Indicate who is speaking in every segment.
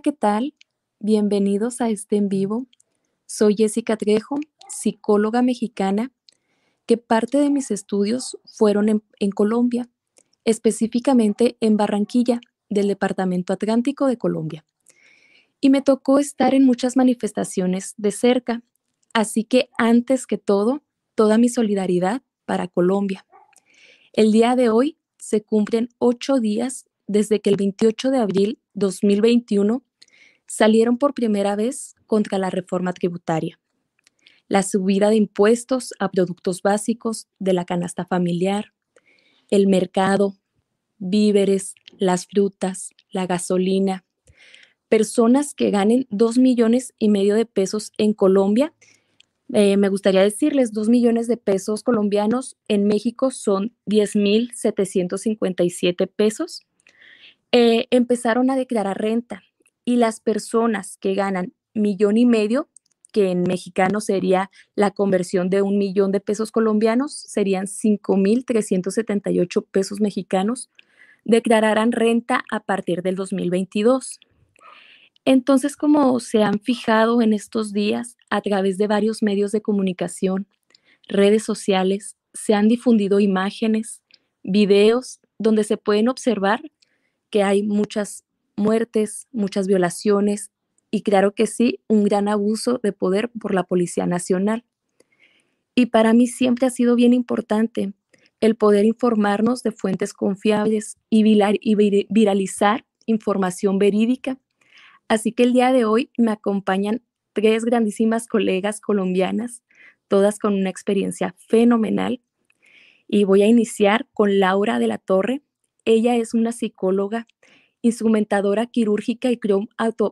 Speaker 1: ¿qué tal? Bienvenidos a este en vivo. Soy Jessica Trejo, psicóloga mexicana, que parte de mis estudios fueron en, en Colombia, específicamente en Barranquilla, del Departamento Atlántico de Colombia. Y me tocó estar en muchas manifestaciones de cerca, así que antes que todo, toda mi solidaridad para Colombia. El día de hoy se cumplen ocho días desde que el 28 de abril 2021 salieron por primera vez contra la reforma tributaria. La subida de impuestos a productos básicos de la canasta familiar, el mercado, víveres, las frutas, la gasolina. Personas que ganen dos millones y medio de pesos en Colombia, eh, me gustaría decirles, dos millones de pesos colombianos en México son 10 mil 757 pesos eh, empezaron a declarar renta y las personas que ganan millón y medio, que en mexicano sería la conversión de un millón de pesos colombianos, serían 5.378 pesos mexicanos, declararán renta a partir del 2022. Entonces, como se han fijado en estos días a través de varios medios de comunicación, redes sociales, se han difundido imágenes, videos donde se pueden observar que hay muchas muertes, muchas violaciones y claro que sí, un gran abuso de poder por la Policía Nacional. Y para mí siempre ha sido bien importante el poder informarnos de fuentes confiables y, viralizar información verídica. Así que el día de hoy me acompañan tres grandísimas colegas colombianas, todas con una experiencia fenomenal. Y voy a iniciar con Laura de la Torre. Ella es una psicóloga, instrumentadora quirúrgica y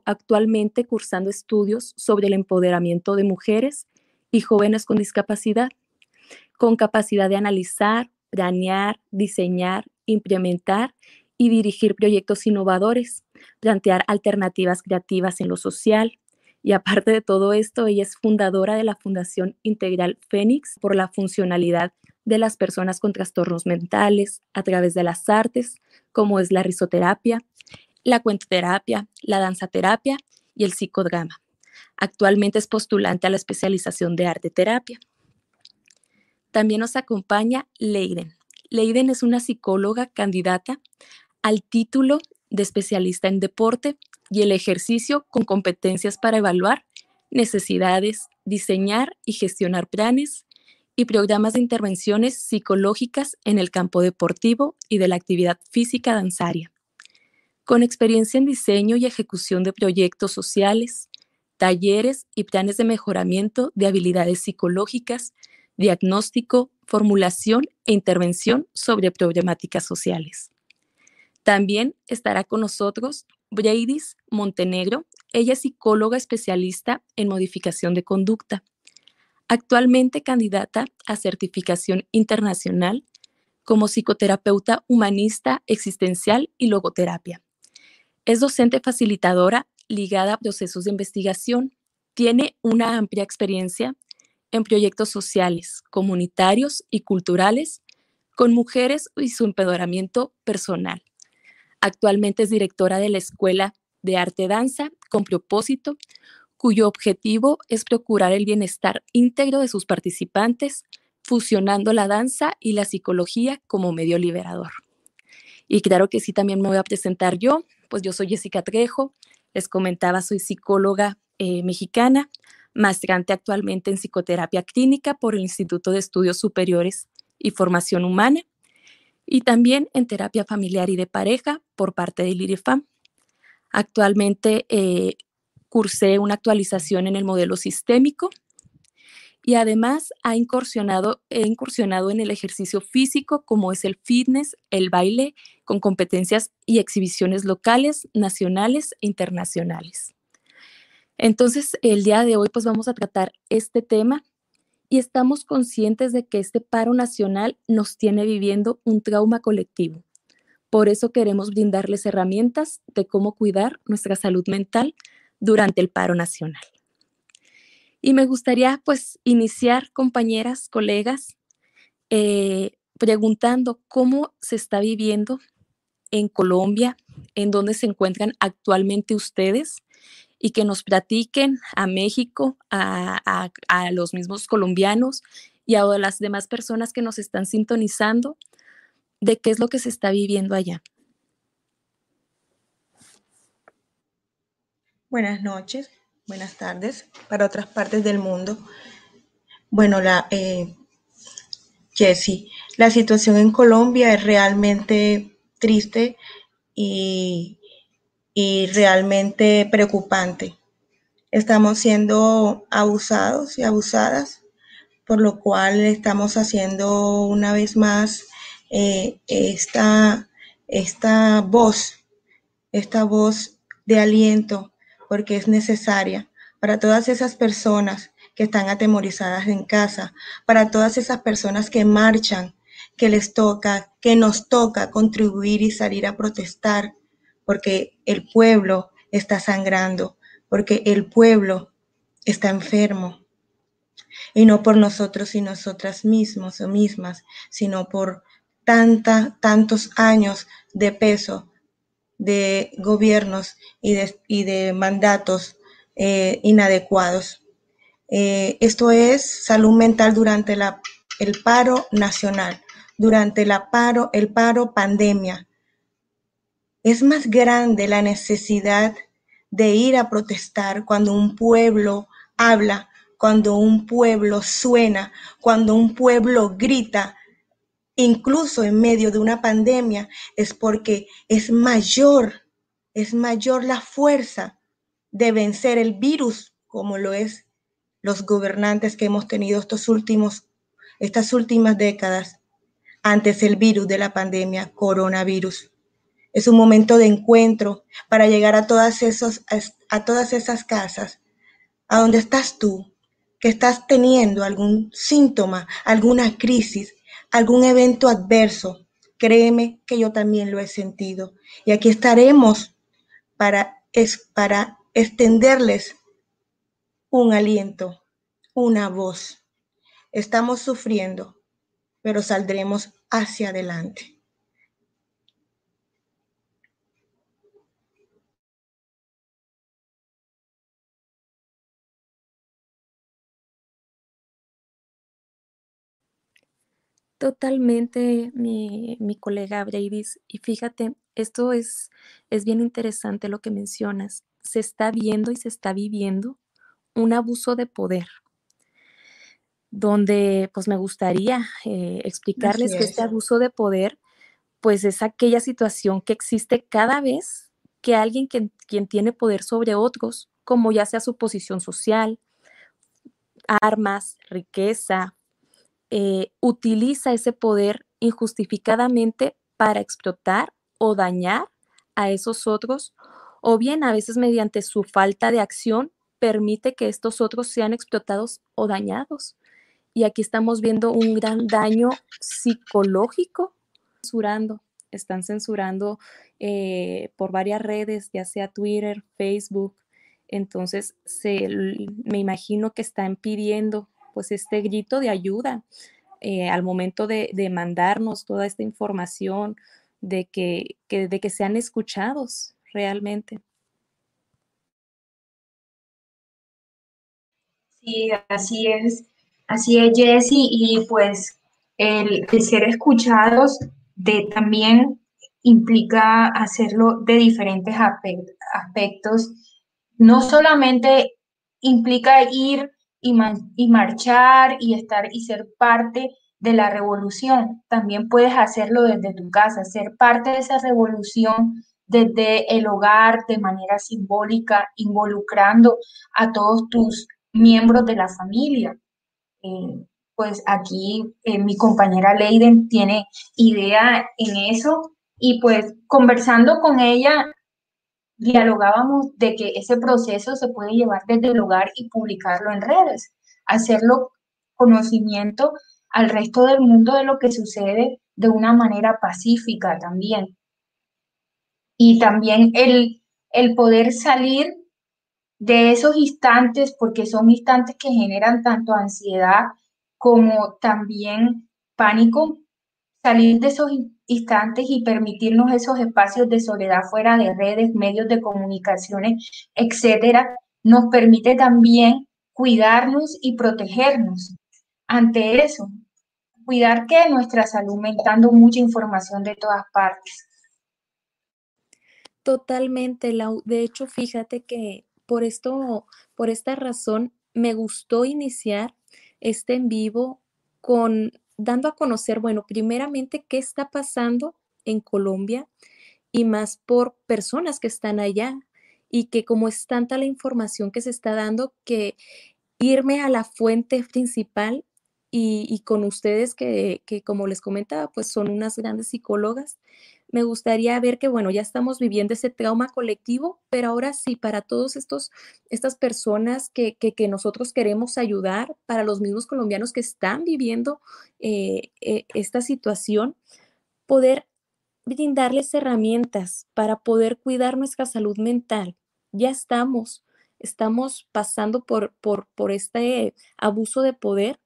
Speaker 1: actualmente cursando estudios sobre el empoderamiento de mujeres y jóvenes con discapacidad, con capacidad de analizar, planear, diseñar, implementar y dirigir proyectos innovadores, plantear alternativas creativas en lo social. Y aparte de todo esto, ella es fundadora de la Fundación Integral Fénix por la funcionalidad de las personas con trastornos mentales a través de las artes, como es la risoterapia, la cuentoterapia, la danzaterapia y el psicodrama. Actualmente es postulante a la especialización de arte terapia. También nos acompaña Leiden. Leiden es una psicóloga candidata al título de especialista en deporte y el ejercicio con competencias para evaluar necesidades, diseñar y gestionar planes, y programas de intervenciones psicológicas en el campo deportivo y de la actividad física danzaria. Con experiencia en diseño y ejecución de proyectos sociales, talleres y planes de mejoramiento de habilidades psicológicas, diagnóstico, formulación e intervención sobre problemáticas sociales. También estará con nosotros Bradys Montenegro. Ella es psicóloga especialista en modificación de conducta actualmente candidata a certificación internacional como psicoterapeuta humanista existencial y logoterapia. Es docente facilitadora ligada a procesos de investigación. Tiene una amplia experiencia en proyectos sociales, comunitarios y culturales con mujeres y su empoderamiento personal. Actualmente es directora de la Escuela de Arte Danza con propósito, cuyo objetivo es procurar el bienestar íntegro de sus participantes, fusionando la danza y la psicología como medio liberador. Y claro que sí, también me voy a presentar yo, pues yo soy Jessica Trejo, les comentaba, soy psicóloga eh, mexicana, maestrante actualmente en psicoterapia clínica por el Instituto de Estudios Superiores y Formación Humana, y también en terapia familiar y de pareja por parte del IRIFAM. Actualmente eh, cursé una actualización en el modelo sistémico y además ha incursionado, he incursionado en el ejercicio físico como es el fitness, el baile, con competencias y exhibiciones locales, nacionales e internacionales. Entonces, el día de hoy pues vamos a tratar este tema y estamos conscientes de que este paro nacional nos tiene viviendo un trauma colectivo. Por eso queremos brindarles herramientas de cómo cuidar nuestra salud mental durante el paro nacional. Y me gustaría pues iniciar, compañeras, colegas, eh, preguntando cómo se está viviendo en Colombia, en donde se encuentran actualmente ustedes y que nos platiquen a México, a, los mismos colombianos y a las demás personas que nos están sintonizando de qué es lo que se está viviendo allá.
Speaker 2: Buenas noches, buenas tardes para otras partes del mundo. Bueno, la eh, Jessie, la situación en Colombia es realmente triste y y realmente preocupante. Estamos siendo abusados y abusadas, por lo cual estamos haciendo una vez más eh, esta, esta voz, esta voz de aliento, porque es necesaria para todas esas personas que están atemorizadas en casa, para todas esas personas que marchan, que les toca, que nos toca contribuir y salir a protestar, porque el pueblo está sangrando, porque el pueblo está enfermo. Y no por nosotros y nosotras mismos o mismas, sino por tanta, tantos años de peso de gobiernos y de, y de mandatos eh, inadecuados. Eh, esto es salud mental durante la, el paro nacional, durante la paro, el paro pandemia, es más grande la necesidad de ir a protestar cuando un pueblo habla, cuando un pueblo suena, cuando un pueblo grita, incluso en medio de una pandemia, es porque es mayor, es mayor la fuerza de vencer el virus como lo es los gobernantes que hemos tenido estos últimos, estas últimas décadas antes el virus de la pandemia, coronavirus. Es un momento de encuentro para llegar a todas, esos, a todas esas casas, a donde estás tú, que estás teniendo algún síntoma, alguna crisis, algún evento adverso. Créeme que yo también lo he sentido. Y aquí estaremos para, es, para extenderles un aliento, una voz. Estamos sufriendo, pero saldremos hacia adelante.
Speaker 1: Totalmente, mi, colega Braidis. Y fíjate, esto es, es bien interesante lo que mencionas. Se está viendo y se está viviendo un abuso de poder, donde pues me gustaría eh, explicarles que este abuso de poder pues es aquella situación que existe cada vez que alguien quien tiene poder sobre otros, como ya sea su posición social, armas, riqueza, eh, utiliza ese poder injustificadamente para explotar o dañar a esos otros, o bien a veces mediante su falta de acción permite que estos otros sean explotados o dañados. Y aquí estamos viendo un gran daño psicológico. Censurando, están censurando eh, por varias redes, ya sea Twitter, Facebook. Entonces, se, me imagino que están pidiendo pues este grito de ayuda eh, al momento de, mandarnos toda esta información, de que, de que sean escuchados realmente.
Speaker 3: Sí, así es, así es, Jessy, y pues el, el ser escuchados de, también implica hacerlo de diferentes aspectos. No solamente implica ir y, marchar y estar y ser parte de la revolución. También puedes hacerlo desde tu casa, ser parte de esa revolución desde el hogar de manera simbólica, involucrando a todos tus miembros de la familia. Eh, pues aquí eh, mi compañera Leiden tiene idea en eso y pues conversando con ella dialogábamos de que ese proceso se puede llevar desde el hogar y publicarlo en redes, hacerlo conocimiento al resto del mundo de lo que sucede de una manera pacífica también. Y también el, el poder salir de esos instantes, porque son instantes que generan tanto ansiedad como también pánico, salir de esos instantes y permitirnos esos espacios de soledad fuera de redes, medios de comunicaciones, etcétera, nos permite también cuidarnos y protegernos ante eso. Cuidar que nuestra salud mental, mucha información de todas partes.
Speaker 1: Totalmente. De hecho, fíjate que por esto, por esta razón, me gustó iniciar este en vivo con dando a conocer, bueno, primeramente qué está pasando en Colombia y más por personas que están allá y que como es tanta la información que se está dando, que irme a la fuente principal y, con ustedes que, que, como les comentaba, pues son unas grandes psicólogas, me gustaría ver que, bueno, ya estamos viviendo ese trauma colectivo, pero ahora sí, para todos estos, estas personas que, que, nosotros queremos ayudar, para los mismos colombianos que están viviendo eh, eh, esta situación, poder brindarles herramientas para poder cuidar nuestra salud mental. Ya estamos, estamos pasando por, por, por este abuso de poder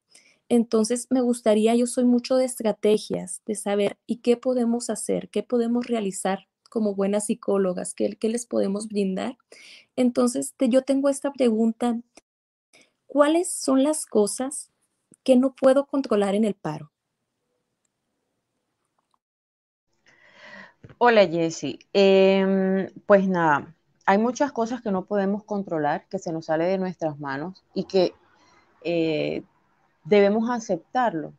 Speaker 1: entonces, me gustaría, yo soy mucho de estrategias, de saber y qué podemos hacer, qué podemos realizar como buenas psicólogas, qué, les podemos brindar. Entonces, yo tengo esta pregunta, ¿cuáles son las cosas que no puedo controlar en el paro?
Speaker 4: Hola Jessy, em, pues nada, hay muchas cosas que no podemos controlar, que se nos sale de nuestras manos y que eh, debemos aceptarlo.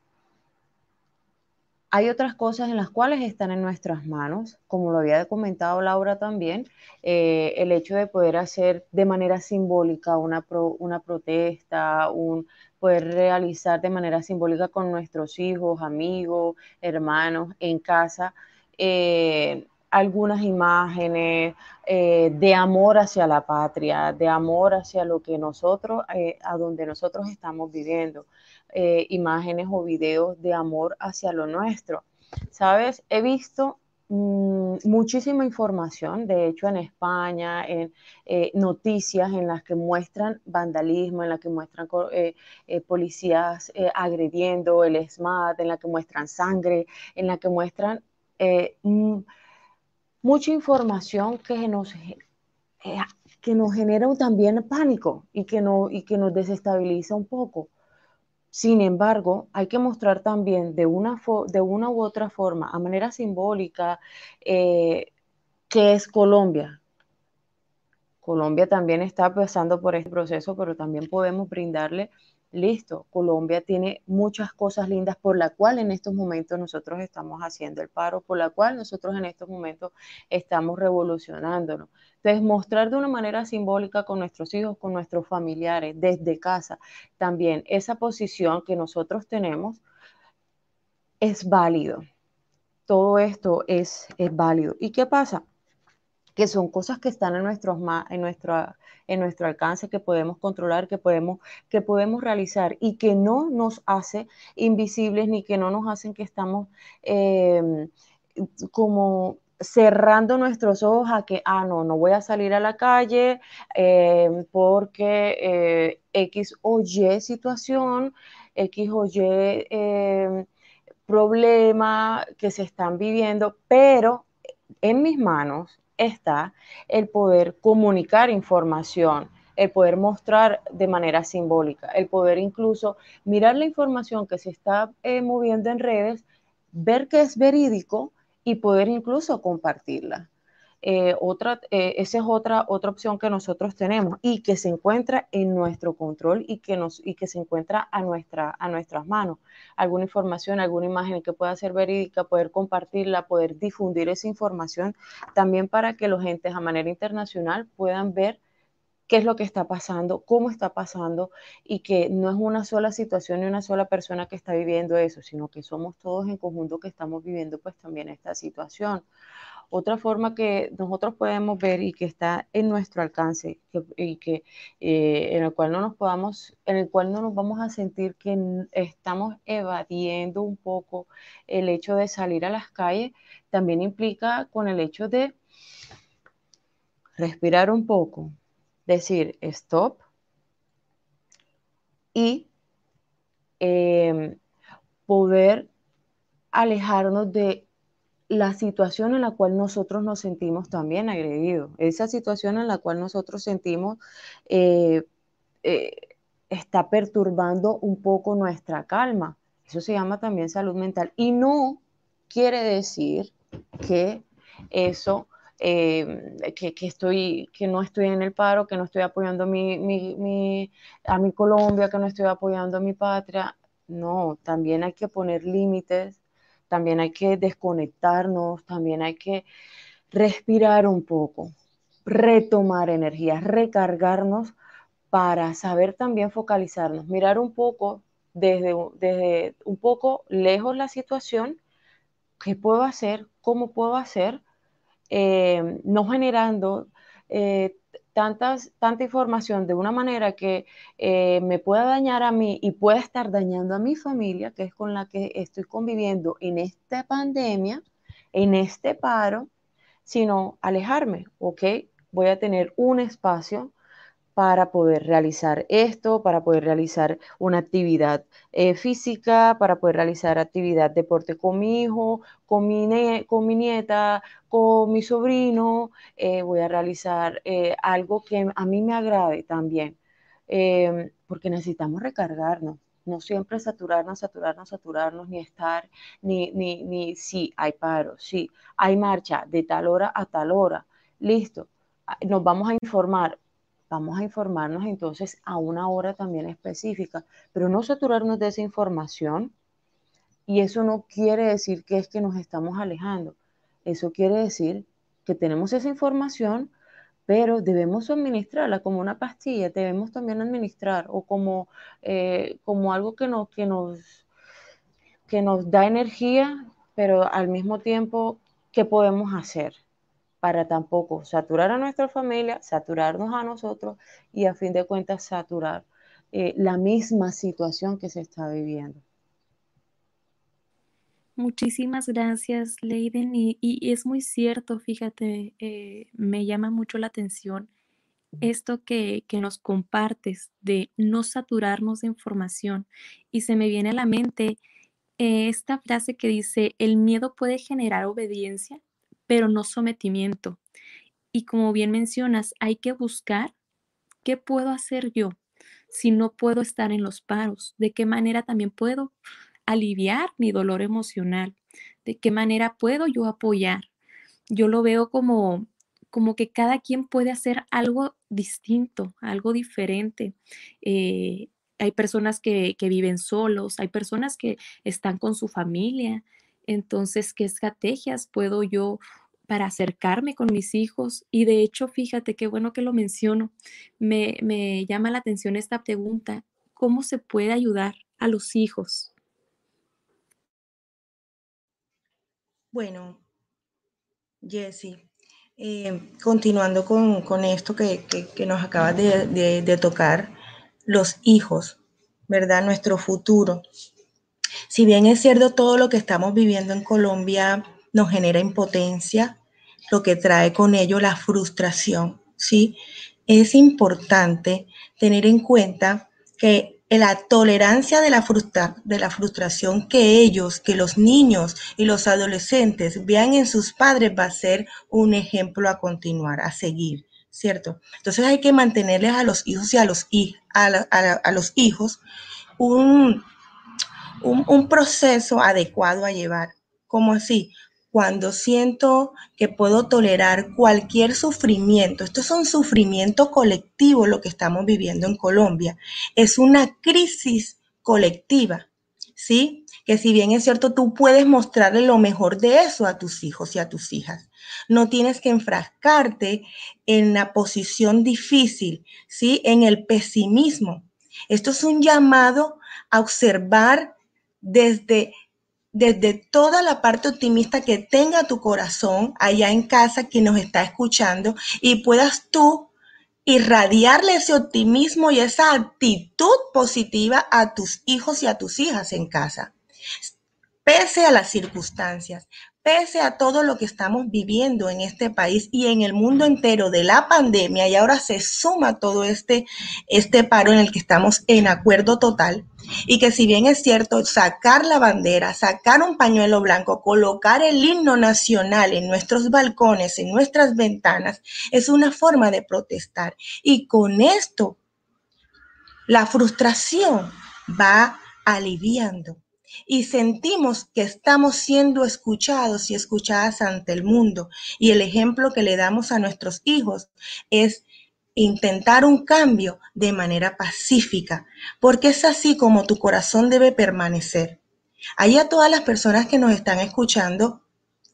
Speaker 4: Hay otras cosas en las cuales están en nuestras manos, como lo había comentado Laura también, eh, el hecho de poder hacer de manera simbólica una, una protesta, un, poder realizar de manera simbólica con nuestros hijos, amigos, hermanos en casa. Eh, algunas imágenes eh, de amor hacia la patria, de amor hacia lo que nosotros, a donde nosotros estamos viviendo. Eh, imágenes o videos de amor hacia lo nuestro. Sabes, he visto mm, muchísima información, de hecho en España, en eh, noticias en las que muestran vandalismo, en las que muestran eh, policías agrediendo el SMAT, en la que muestran sangre, en la que muestran mm, mucha información que nos que nos genera también pánico y que, no, y que nos desestabiliza un poco. Sin embargo, hay que mostrar también de una, de una u otra forma, a manera simbólica, eh, que es Colombia. Colombia también está pasando por este proceso, pero también podemos brindarle listo, Colombia tiene muchas cosas lindas por la cual en estos momentos nosotros estamos haciendo el paro, por la cual nosotros en estos momentos estamos revolucionándonos. Entonces, mostrar de una manera simbólica con nuestros hijos, con nuestros familiares, desde casa, también esa posición que nosotros tenemos es válido. Todo esto es, es válido. ¿Y qué pasa? Que son cosas que están en, nuestros, en, nuestra, en nuestro alcance, que podemos controlar, que podemos, que podemos realizar y que no nos hace invisibles ni que no nos hacen que estamos em, como cerrando nuestros ojos a que, ah, no, no voy a salir a la calle em, porque eh, X o Y situación, X o Y em, problema que se están viviendo, pero en mis manos está el poder comunicar información, el poder mostrar de manera simbólica, el poder incluso mirar la información que se está eh, moviendo en redes, ver que es verídico y poder incluso compartirla. Eh, otra, eh, esa es otra, otra opción que nosotros tenemos y que se encuentra en nuestro control y que, nos, y que se encuentra a, nuestra, a nuestras manos. Alguna información, alguna imagen que pueda ser verídica, poder compartirla, poder difundir esa información también para que los entes a manera internacional puedan ver qué es lo que está pasando, cómo está pasando y que no es una sola situación ni una sola persona que está viviendo eso, sino que somos todos en conjunto que estamos viviendo pues también esta situación. Otra forma que nosotros podemos ver y que está en nuestro alcance y que eh, en el cual no nos podamos, en el cual no nos vamos a sentir que estamos evadiendo un poco el hecho de salir a las calles, también implica con el hecho de respirar un poco, decir stop y em, poder alejarnos de la situación en la cual nosotros nos sentimos también agredidos, esa situación en la cual nosotros sentimos eh, eh, está perturbando un poco nuestra calma. Eso se llama también salud mental. Y no quiere decir que eso, eh, que, estoy, que no estoy en el paro, que no estoy apoyando mi, a mi Colombia, que no estoy apoyando a mi patria. No, también hay que poner límites, también hay que desconectarnos, también hay que respirar un poco, retomar energía, recargarnos para saber también focalizarnos, mirar un poco desde, desde un poco lejos la situación, qué puedo hacer, cómo puedo hacer, eh, no generando eh, tantas, tanta información de una manera que eh, me pueda dañar a mí y pueda estar dañando a mi familia, que es con la que estoy conviviendo en esta pandemia, en este paro, sino alejarme, ¿ok? Voy a tener un espacio para poder realizar esto, para poder realizar una actividad eh, física, para poder realizar actividad deporte con mi hijo, con mi, con mi nieta, con mi sobrino, eh, voy a realizar eh, algo que a mí me agrade también, em, porque necesitamos recargarnos. No siempre saturarnos, saturarnos, saturarnos, ni estar, ni, ni, ni, sí, hay paro, sí, hay marcha de tal hora a tal hora, listo, ah, nos vamos a informar, vamos a informarnos entonces a una hora también específica, pero no saturarnos de esa información. Y eso no quiere decir que es que nos estamos alejando. Eso quiere decir que tenemos esa información, pero debemos administrarla como una pastilla, debemos también administrar o como, eh, como algo que nos, que, nos, que nos da energía, pero al mismo tiempo, ¿qué podemos hacer? Para tampoco saturar a nuestra familia, saturarnos a nosotros y a fin de cuentas saturar eh, la misma situación que se está viviendo.
Speaker 1: Muchísimas gracias, Leiden. Y, es muy cierto, fíjate, eh, me llama mucho la atención esto que, nos compartes de no saturarnos de información. Y se me viene a la mente eh, esta frase que dice, el miedo puede generar obediencia, pero no sometimiento. Y como bien mencionas, hay que buscar qué puedo hacer yo si no puedo estar en los paros, de qué manera también puedo aliviar mi dolor emocional, de qué manera puedo yo apoyar. Yo lo veo como como que cada quien puede hacer algo distinto, algo diferente. Eh, hay personas que, que, viven solos, hay personas que están con su familia. Entonces, ¿qué estrategias puedo yo para acercarme con mis hijos. Y de hecho, fíjate qué bueno que lo menciono. Me, me llama la atención esta pregunta. ¿Cómo se puede ayudar a los hijos?
Speaker 2: Bueno, Jessie, eh, continuando con, esto que, nos acabas de, de, tocar, los hijos, ¿verdad? Nuestro futuro. Si bien es cierto todo lo que estamos viviendo en Colombia nos genera impotencia, lo que trae con ello la frustración, ¿sí? Es importante tener en cuenta que la tolerancia de la, de la frustración que ellos, que los niños y los adolescentes vean en sus padres va a ser un ejemplo a continuar, a seguir, ¿cierto? Entonces hay que mantenerles a los hijos y a los, a, los hijos un, un, un proceso adecuado a llevar. ¿Cómo así? Cuando siento que puedo tolerar cualquier sufrimiento. Esto es un sufrimiento colectivo lo que estamos viviendo en Colombia. Es una crisis colectiva, ¿sí? Que si bien es cierto, tú puedes mostrarle lo mejor de eso a tus hijos y a tus hijas. No tienes que enfrascarte en la posición difícil, ¿sí? En el pesimismo. Esto es un llamado a observar desde desde toda la parte optimista que tenga tu corazón allá en casa que nos está escuchando y puedas tú irradiarle ese optimismo y esa actitud positiva a tus hijos y a tus hijas en casa. Pese a las circunstancias, pese a todo lo que estamos viviendo en este país y en el mundo entero de la pandemia, y ahora se suma todo este, este paro en el que estamos en acuerdo total, y que si bien es cierto, sacar la bandera, sacar un pañuelo blanco, colocar el himno nacional en nuestros balcones, en nuestras ventanas, es una forma de protestar. Y con esto, la frustración va aliviando y sentimos que estamos siendo escuchados y escuchadas ante el mundo. Y el ejemplo que le damos a nuestros hijos es intentar un cambio de manera pacífica, porque es así como tu corazón debe permanecer. Ahí a todas las personas que nos están escuchando,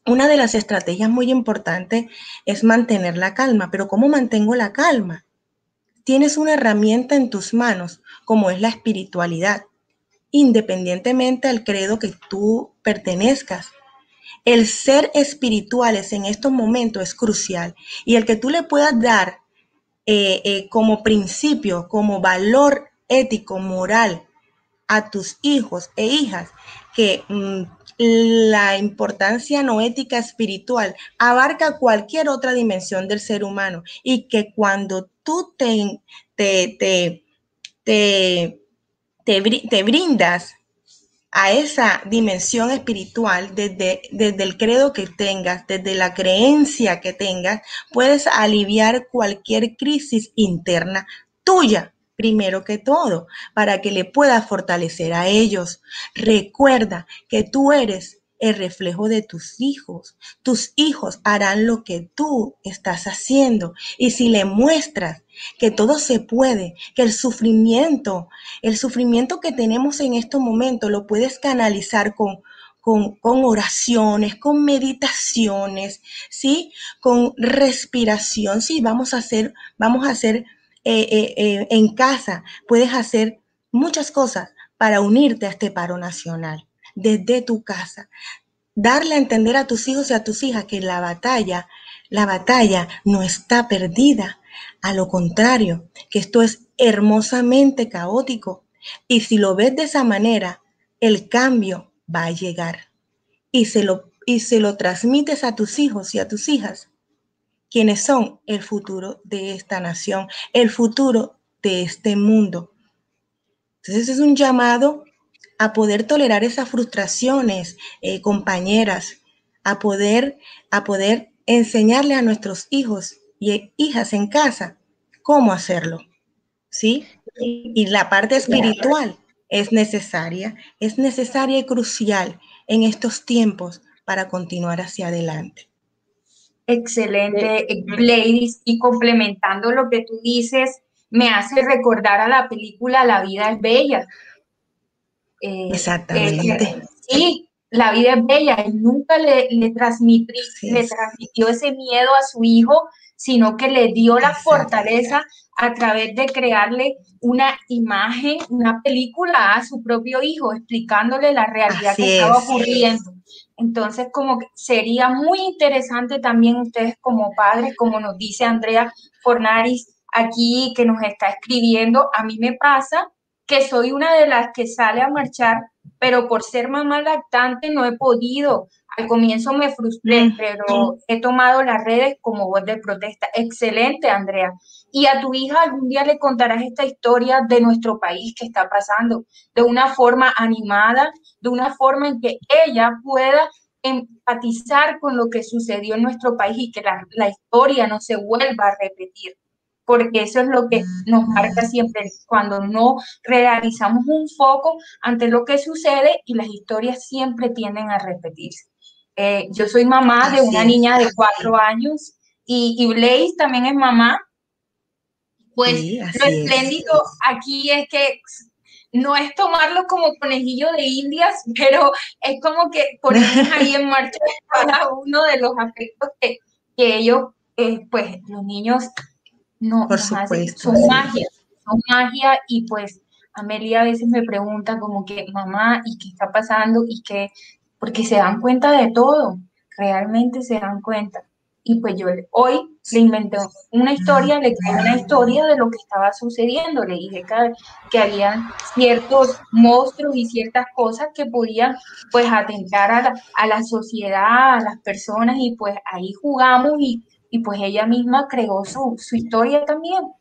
Speaker 2: una de las estrategias muy importantes es mantener la calma, pero ¿cómo mantengo la calma? Tienes una herramienta en tus manos, como es la espiritualidad independientemente al credo que tú pertenezcas. El ser espirituales en estos momentos es crucial y el que tú le puedas dar eh, eh, como principio, como valor ético, moral a tus hijos e hijas, que mm, la importancia no ética espiritual abarca cualquier otra dimensión del ser humano y que cuando tú te, brindas a esa dimensión espiritual desde, desde el credo que tengas, desde la creencia que tengas, puedes aliviar cualquier crisis interna tuya, primero que todo, para que le puedas fortalecer a ellos. Recuerda que tú eres el reflejo de tus hijos. Tus hijos harán lo que tú estás haciendo. Y si le muestras que todo se puede, que el sufrimiento, el sufrimiento que tenemos en estos momentos lo puedes canalizar con, con, oraciones, con meditaciones, ¿sí? Con respiración, sí, vamos a hacer, vamos a hacer eh, eh, eh, en casa, puedes hacer muchas cosas para unirte a este paro nacional desde tu casa. Darle a entender a tus hijos y a tus hijas que la batalla, la batalla no está perdida. A lo contrario, que esto es hermosamente caótico. Y si lo ves de esa manera, el cambio va a llegar. Y se lo, y se lo transmites a tus hijos y a tus hijas, quienes son el futuro de esta nación, el futuro de este mundo. Entonces es un llamado a poder tolerar esas frustraciones, eh, compañeras, a poder, a poder enseñarle a nuestros hijos y hijas en casa cómo hacerlo. ¿Sí? Y la parte espiritual es necesaria, es necesaria y crucial en estos tiempos para continuar hacia adelante.
Speaker 3: Excelente, Gladys. Y complementando lo que tú dices, me hace recordar a la película La vida es bella,
Speaker 2: eh, Exactamente.
Speaker 3: sí, la vida es bella. Él nunca le, le, transmitió, le transmitió ese miedo a su hijo, sino que le dio la fortaleza a través de crearle una imagen, una película a su propio hijo, explicándole la realidad que estaba ocurriendo. Entonces, como que sería muy interesante también ustedes como padres, como nos dice Andrea Fornaris aquí que nos está escribiendo, a mí me pasa que soy una de las que sale a marchar, pero por ser mamá lactante no he podido. Al comienzo me frustré, pero he tomado las redes como voz de protesta. Excelente, Andrea. Y a tu hija algún día le contarás esta historia de nuestro país que está pasando, de una forma animada, de una forma en que ella pueda empatizar con lo que sucedió en nuestro país y que la, la historia no se vuelva a repetir porque eso es lo que nos marca siempre cuando no realizamos un foco ante lo que sucede y las historias siempre tienden a repetirse. Eh, yo soy mamá de una niña de cuatro años y, y Blaze también es mamá. Pues lo espléndido aquí es que no es tomarlo como conejillo de indias, pero es como que ponemos ahí en marcha cada uno de los aspectos que, que ellos, eh, pues los niños no,
Speaker 2: Por supuesto.
Speaker 3: son magia, son magia y pues Amelia a veces me pregunta como que, mamá, ¿y qué está pasando? Y que, porque se dan cuenta de todo, realmente se dan cuenta. y pues yo hoy le inventé una historia, le creé una historia de lo que estaba sucediendo, le dije que, que había ciertos monstruos y ciertas cosas que podían pues atentar a la, a la sociedad, a las personas y pues ahí jugamos y, y pues ella misma creó su, su historia también.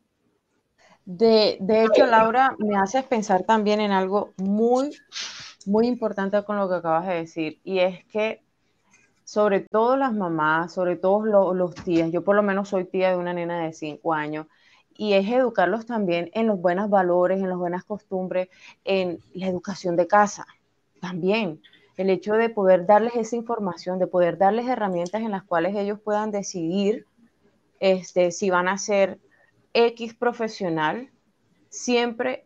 Speaker 4: De, de, hecho, Laura, me haces pensar también en algo muy, muy importante con lo que acabas de decir, y es que sobre todo las mamás, sobre todo los, tías, yo por lo menos soy tía de una nena de 5 años, y es educarlos también en los buenos valores, en las buenas costumbres, en la educación de casa, también. El hecho de poder darles esa información, de poder darles herramientas en las cuales ellos puedan decidir este, si van a ser X profesional, siempre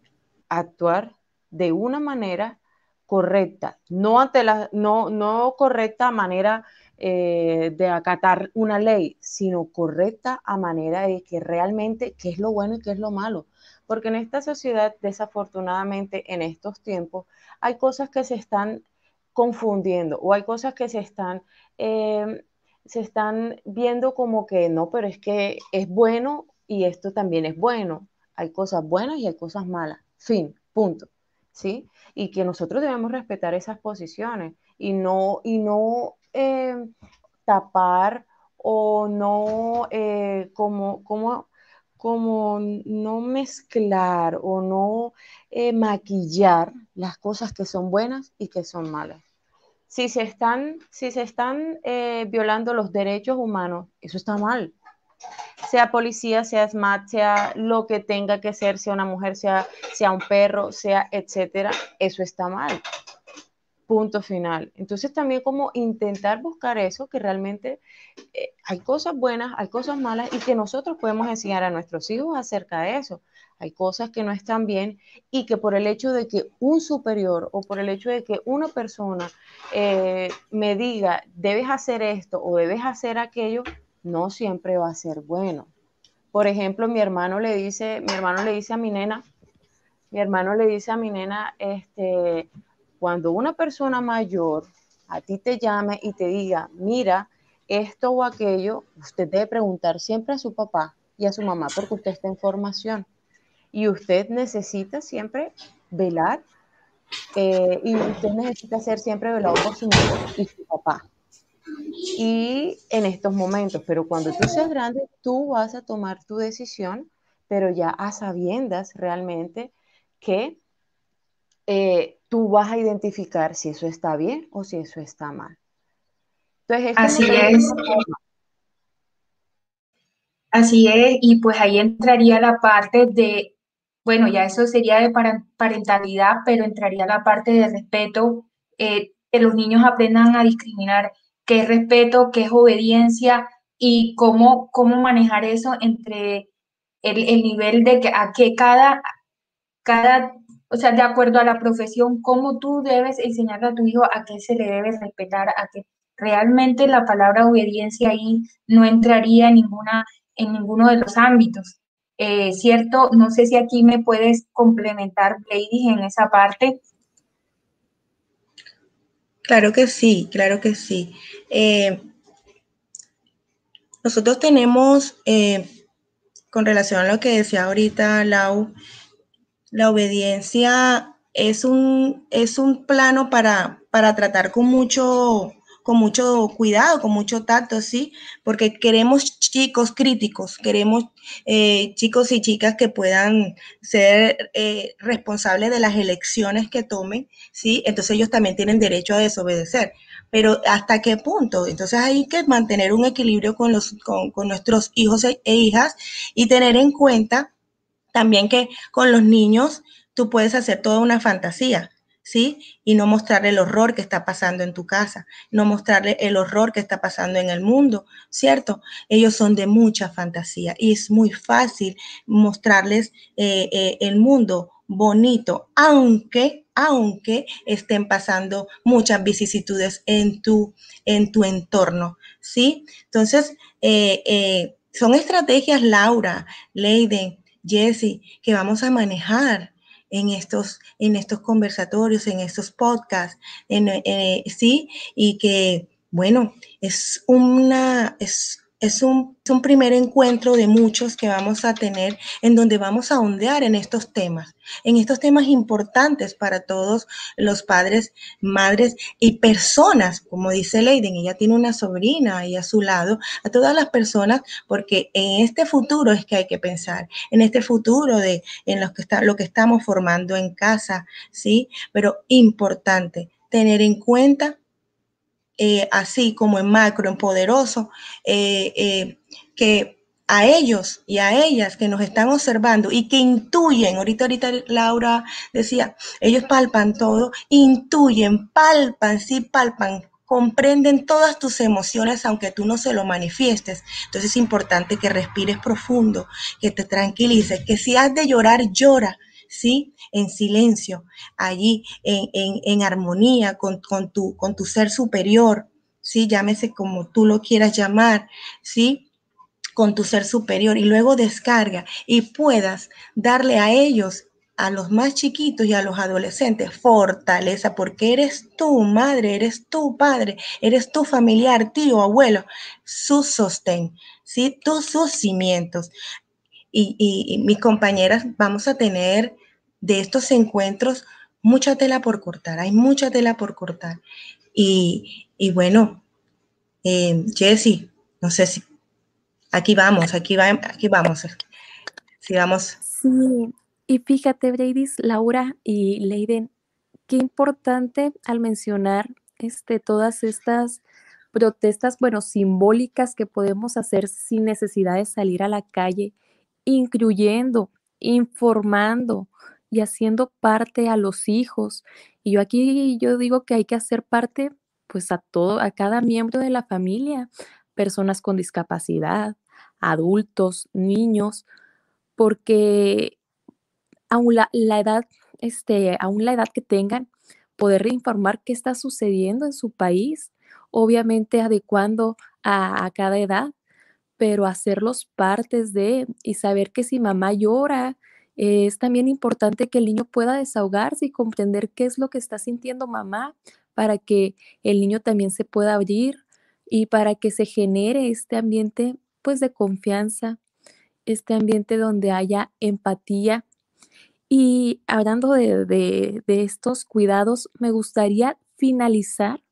Speaker 4: actuar de una manera correcta, no ante la, no, no correcta manera eh, de acatar una ley, sino correcta a manera de que realmente qué es lo bueno y qué es lo malo. Porque en esta sociedad, desafortunadamente, en estos tiempos, hay cosas que se están confundiendo o hay cosas que se están, em, se están viendo como que no, pero es que es bueno y esto también es bueno. Hay cosas buenas y hay cosas malas. Fin, punto. ¿sí? Y que nosotros debemos respetar esas posiciones y no, y no eh, tapar o no eh, como, como, como no mezclar o no eh, maquillar las cosas que son buenas y que son malas. Si se están, si se están violando los derechos humanos, eso está mal sea policía, sea SMAT, sea lo que tenga que ser, sea una mujer, sea, sea un perro, sea etcétera, eso está mal. Punto final. Entonces también como intentar buscar eso, que realmente eh, hay cosas buenas, hay cosas malas y que nosotros podemos enseñar a nuestros hijos acerca de eso. Hay cosas que no están bien y que por el hecho de que un superior o por el hecho de que una persona eh, me diga, debes hacer esto o debes hacer aquello, no siempre va a ser bueno. Por ejemplo, mi hermano le dice, mi hermano le dice a mi nena, mi hermano le dice a mi nena, este, cuando una persona mayor a ti te llame y te diga, mira, esto o aquello, usted debe preguntar siempre a su papá y a su mamá porque usted está en formación. Y usted necesita siempre velar eh, y usted necesita ser siempre velado por su mamá y su papá y en estos momentos, pero cuando tú seas grande, tú vas a tomar tu decisión, pero ya a sabiendas realmente que eh, tú vas a identificar si eso está bien o si eso está mal.
Speaker 3: Entonces, Así es. Así es, y pues ahí entraría la parte de, bueno, ya eso sería de parentalidad, pero entraría la parte de respeto, eh, que los niños aprendan a discriminar qué es respeto, qué es obediencia y cómo, cómo manejar eso entre el, nivel de que a que cada, cada, o sea, de acuerdo a la profesión, cómo tú debes enseñarle a tu hijo a qué se le debe respetar, a que realmente la palabra obediencia ahí no entraría en, ninguna, en ninguno de los ámbitos. Eh, ¿Cierto? No sé si aquí me puedes complementar, Lady, en esa parte.
Speaker 2: Claro que sí, claro que sí. Eh, nosotros tenemos, eh, con relación a lo que decía ahorita Lau, la obediencia es un, es un plano para, para tratar con mucho, con mucho cuidado, con mucho tacto, ¿sí? Porque queremos chicos críticos, queremos eh, chicos y chicas que puedan ser eh, responsables de las elecciones que tomen, ¿sí? Entonces ellos también tienen derecho a desobedecer. Pero ¿hasta qué punto? Entonces hay que mantener un equilibrio con, los, con, con nuestros hijos e, e hijas y tener en cuenta también que con los niños tú puedes hacer toda una fantasía. ¿sí? Y no mostrarle el horror que está pasando en tu casa, no mostrarle el horror que está pasando en el mundo, ¿cierto? Ellos son de mucha fantasía y es muy fácil mostrarles eh, eh, el mundo bonito, aunque, aunque estén pasando muchas vicisitudes en tu, en tu entorno, ¿sí? Entonces, eh, son estrategias, Laura, Leiden, Jessie, que vamos a manejar en estos, en estos conversatorios, en estos podcasts, en, eh, sí, y que, bueno, es una, es, es un, un, primer encuentro de muchos que vamos a tener en donde vamos a ondear en estos temas, en estos temas importantes para todos los padres, madres y personas, como dice Leiden, ella tiene una sobrina ahí a su lado, a todas las personas, porque en este futuro es que hay que pensar, en este futuro de en lo que, está, lo que estamos formando en casa, ¿sí? Pero importante tener en cuenta eh, así como en macro, en poderoso, eh, eh, que a ellos y a ellas que nos están observando y que intuyen, ahorita, ahorita Laura decía, ellos palpan todo, intuyen, palpan, sí palpan, comprenden todas tus emociones aunque tú no se lo manifiestes. Entonces es importante que respires profundo, que te tranquilices, que si has de llorar, llora, ¿sí? En silencio, allí en, en, armonía con, con, tu, con tu ser superior, ¿sí? Llámese como tú lo quieras llamar, ¿sí? Con tu ser superior y luego descarga y puedas darle a ellos a los más chiquitos y a los adolescentes fortaleza, porque eres tú, madre, eres tu padre, eres tu familiar, tío, abuelo, su sostén, ¿sí? Tus sus cimientos. Y, y, y, mis compañeras vamos a tener de estos encuentros mucha tela por cortar, hay mucha tela por cortar. Y, y bueno, eh, Jessy, no sé si aquí vamos, aquí, va, aquí vamos. Sí, vamos.
Speaker 1: Sí, y fíjate, Brady, Laura y Leiden, qué importante al mencionar este, todas estas protestas, bueno, simbólicas que podemos hacer sin necesidad de salir a la calle, incluyendo, informando, y haciendo parte a los hijos. Y yo aquí yo digo que hay que hacer parte pues a todo, a cada miembro de la familia, personas con discapacidad, adultos, niños, porque aún la, edad, este, aún la edad que tengan, poder informar qué está sucediendo en su país, obviamente adecuando a, a cada edad, pero hacerlos partes de y saber que si mamá llora, es también importante que el niño pueda desahogarse y comprender qué es lo que está sintiendo mamá para que el niño también se pueda abrir y para que se genere este ambiente pues de confianza, este ambiente donde haya empatía. Y hablando de, de estos cuidados, me gustaría finalizar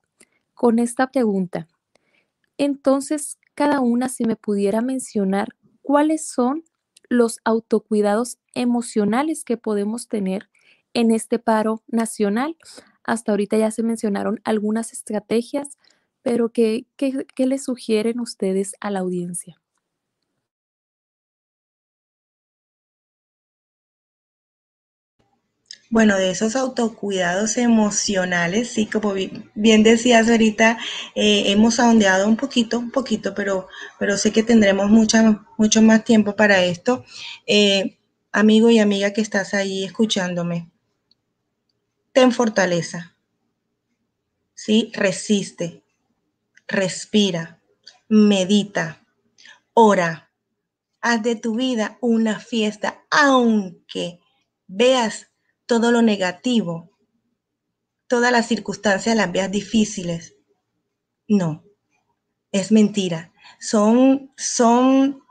Speaker 1: con esta pregunta. Entonces, cada una, si me pudiera mencionar cuáles son los autocuidados emocionales que podemos tener en este paro nacional. Hasta ahorita ya se mencionaron algunas estrategias, pero ¿qué, qué, le sugieren ustedes a la audiencia?
Speaker 2: Bueno, de esos autocuidados emocionales, sí, como bien decías ahorita, eh, hemos ahondeado un poquito, un poquito, pero, pero sé que tendremos mucho más tiempo para esto. Eh, amigo y amiga que estás ahí escuchándome, ten fortaleza, ¿sí? Resiste, respira, medita, ora, haz de tu vida una fiesta, aunque veas todo lo negativo, todas las circunstancias las veas difíciles. No, es mentira. Son, son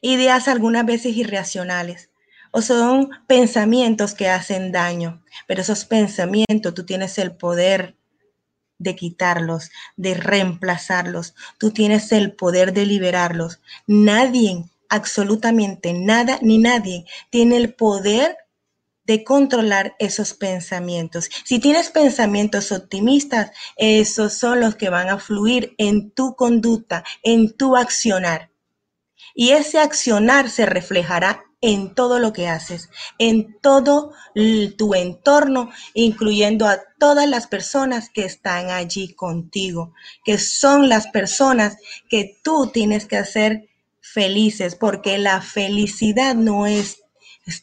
Speaker 2: ideas algunas veces irracionales o son pensamientos que hacen daño, pero esos pensamientos tú tienes el poder de quitarlos, de reemplazarlos, tú tienes el poder de liberarlos. Nadie, absolutamente nada ni nadie tiene el poder de controlar esos pensamientos. Si tienes pensamientos optimistas, esos son los que van a fluir en tu conducta, en tu accionar. Y ese accionar se reflejará en todo lo que haces, en todo tu entorno, incluyendo a todas las personas que están allí contigo, que son las personas que tú tienes que hacer felices, porque la felicidad no es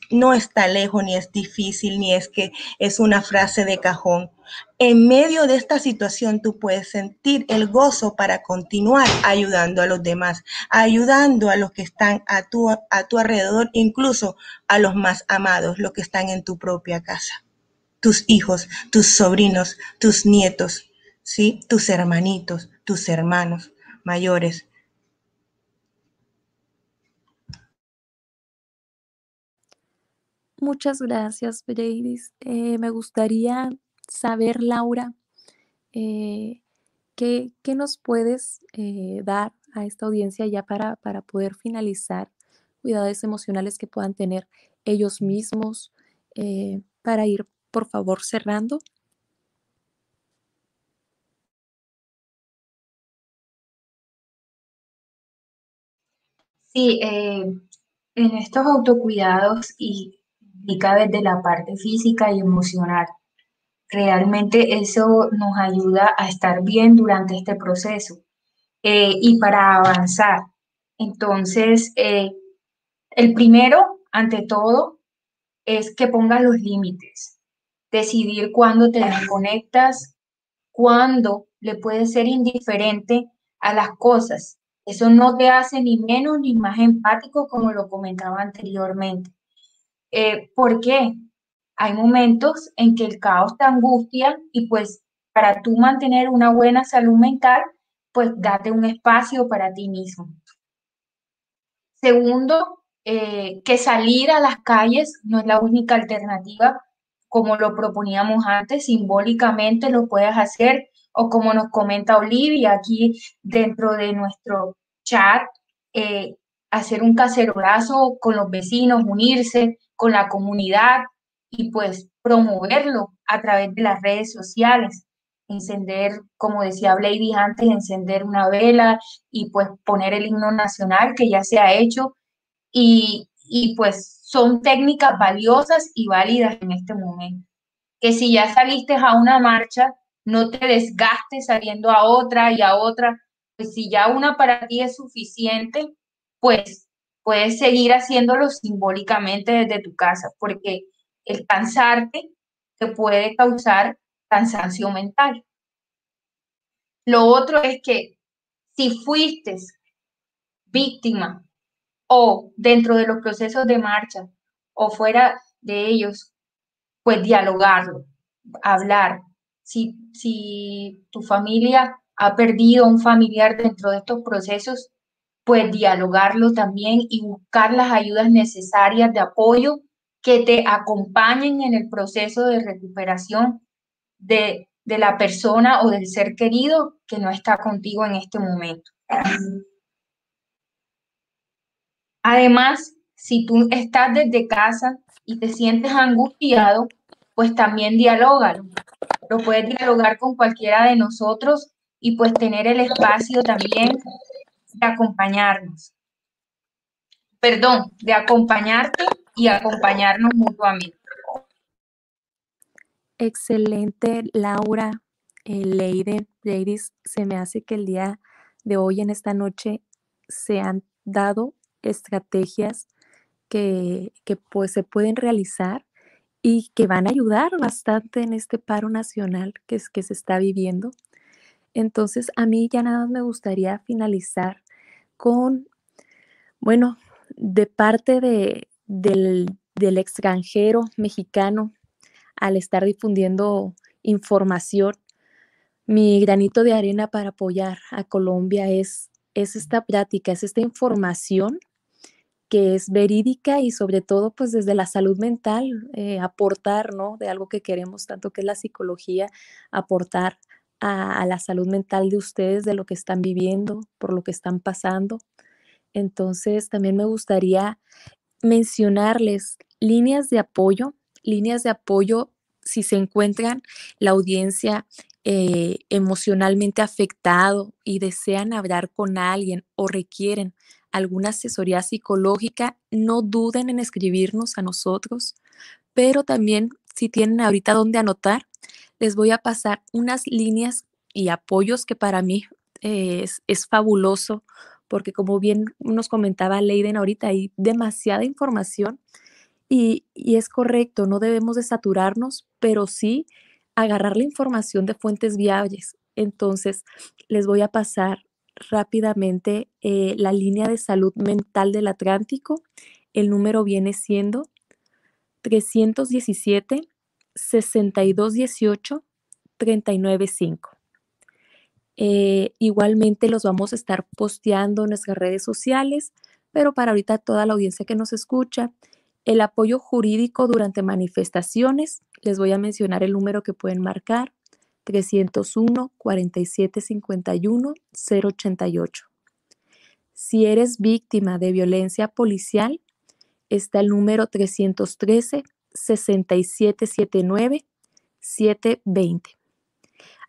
Speaker 2: no está lejos, ni es difícil, ni es que es una frase de cajón. En medio de esta situación tú puedes sentir el gozo para continuar ayudando a los demás, ayudando a los que están a tu, a tu alrededor, incluso a los más amados, los que están en tu propia casa. Tus hijos, tus sobrinos, tus nietos, ¿sí? tus hermanitos, tus hermanos mayores.
Speaker 1: Muchas gracias, Brady. Eh, me gustaría saber, Laura, eh, ¿qué, nos puedes eh, dar a esta audiencia ya para, para poder finalizar cuidados emocionales que puedan tener ellos mismos para ir, por favor, cerrando?
Speaker 3: Sí, en estos autocuidados y desde la parte física y emocional. Realmente eso nos ayuda a estar bien durante este proceso eh, y para avanzar. Entonces, eh, el primero, ante todo, es que pongas los límites. Decidir cuándo te desconectas, cuándo le puedes ser indiferente a las cosas. Eso no te hace ni menos ni más empático, como lo comentaba anteriormente. Eh, ¿Por qué? Hay momentos en que el caos te angustia y pues para tú mantener una buena salud mental, pues date un espacio para ti mismo. Segundo, eh, que salir a las calles no es la única alternativa, como lo proponíamos antes, simbólicamente lo puedes hacer, o como nos comenta Olivia aquí dentro de nuestro chat, eh, hacer un cacerolazo con los vecinos, unirse, con la comunidad y pues promoverlo a través de las redes sociales. Encender, como decía Blady antes, encender una vela y pues poner el himno nacional que ya se ha hecho y, y pues son técnicas valiosas y válidas en este momento. Que si ya saliste a una marcha, no te desgastes saliendo a otra y a otra, pues si ya una para ti es suficiente, pues puedes seguir haciéndolo simbólicamente desde tu casa, porque el cansarte te puede causar cansancio mental. Lo otro es que si fuiste víctima o dentro de los procesos de marcha o fuera de ellos, pues dialogarlo, hablar. Si, si tu familia ha perdido un familiar dentro de estos procesos, pues dialogarlo también y buscar las ayudas necesarias de apoyo que te acompañen en el proceso de recuperación de, la persona o del ser querido que no está contigo en este momento. Además, si tú estás desde casa y te sientes angustiado, pues también dialógalo. Lo puedes dialogar con cualquiera de nosotros y pues tener el espacio también de acompañarnos. Perdón, de acompañarte y acompañarnos mutuamente.
Speaker 1: Excelente, Laura, eh, Ladies, se me hace que el día de hoy, en esta noche, se han dado estrategias que, que pues se pueden realizar y que van a ayudar bastante en este paro nacional que, es, que se está viviendo. Entonces, a mí ya nada más me gustaría finalizar con, bueno, de parte de, del, del extranjero mexicano, al estar difundiendo información, mi granito de arena para apoyar a Colombia es, es esta práctica, es esta información que es verídica y sobre todo pues desde la salud mental, eh, aportar, ¿no? De algo que queremos tanto que es la psicología, aportar a, la salud mental de ustedes, de lo que están viviendo, por lo que están pasando. Entonces, también me gustaría mencionarles líneas de apoyo, líneas de apoyo si se encuentran la audiencia eh, emocionalmente afectado y desean hablar con alguien o requieren alguna asesoría psicológica, no duden en escribirnos a nosotros, pero también si tienen ahorita dónde anotar, les voy a pasar unas líneas y apoyos que para mí es, fabuloso, porque como bien nos comentaba Leiden ahorita, hay demasiada información y, es correcto, no debemos de saturarnos, pero sí agarrar la información de fuentes viables. Entonces, les voy a pasar rápidamente eh, la línea de salud mental del Atlántico. El número viene siendo 317 6218 395. Eh, igualmente los vamos a estar posteando en nuestras redes sociales, pero para ahorita toda la audiencia que nos escucha, El apoyo jurídico durante manifestaciones, les voy a mencionar el número que pueden marcar, 301 4751 088. Si eres víctima de violencia policial, está el número 313 6779 720.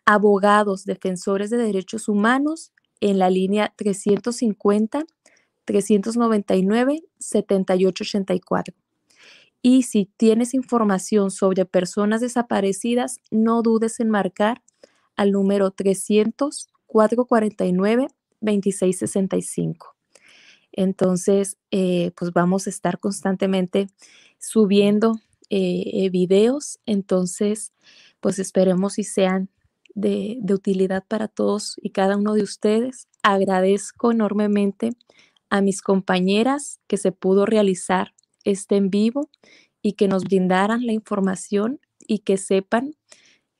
Speaker 1: Abogados defensores de derechos humanos en la línea 350 399 7884. Y si tienes información sobre personas desaparecidas, no dudes en marcar al número 300 449 2665. Entonces, eh, pues vamos a estar constantemente subiendo eh, videos. Entonces, pues esperemos y sean de, de utilidad para todos y cada uno de ustedes. Agradezco enormemente a mis compañeras que se pudo realizar este en vivo y que nos brindaran la información y que sepan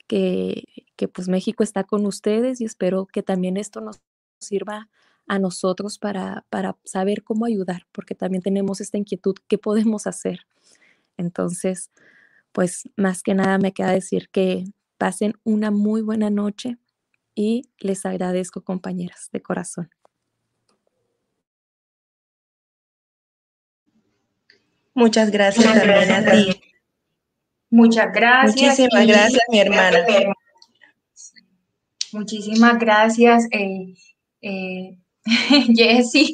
Speaker 1: que, que pues México está con ustedes y espero que también esto nos sirva a nosotros para, para saber cómo ayudar, porque también tenemos esta inquietud, ¿qué podemos hacer? Entonces, pues más que nada me queda decir que pasen una muy buena noche y les agradezco compañeras de corazón.
Speaker 2: Muchas gracias también a ti.
Speaker 3: Muchas gracias.
Speaker 2: Muchísimas gracias, mi hermana.
Speaker 3: Muchísimas gracias, eh, eh, Jessie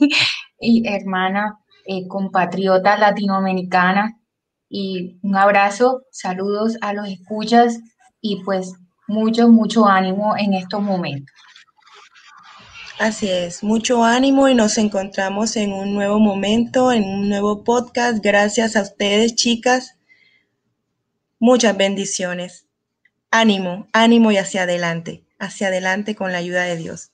Speaker 3: y hermana eh, compatriota latinoamericana. Y un abrazo, saludos a los escuchas y pues mucho, mucho ánimo en estos momentos.
Speaker 2: Así es, mucho ánimo y nos encontramos en un nuevo momento, en un nuevo podcast. Gracias a ustedes, chicas. Muchas bendiciones. Ánimo, ánimo y hacia adelante, hacia adelante con la ayuda de Dios.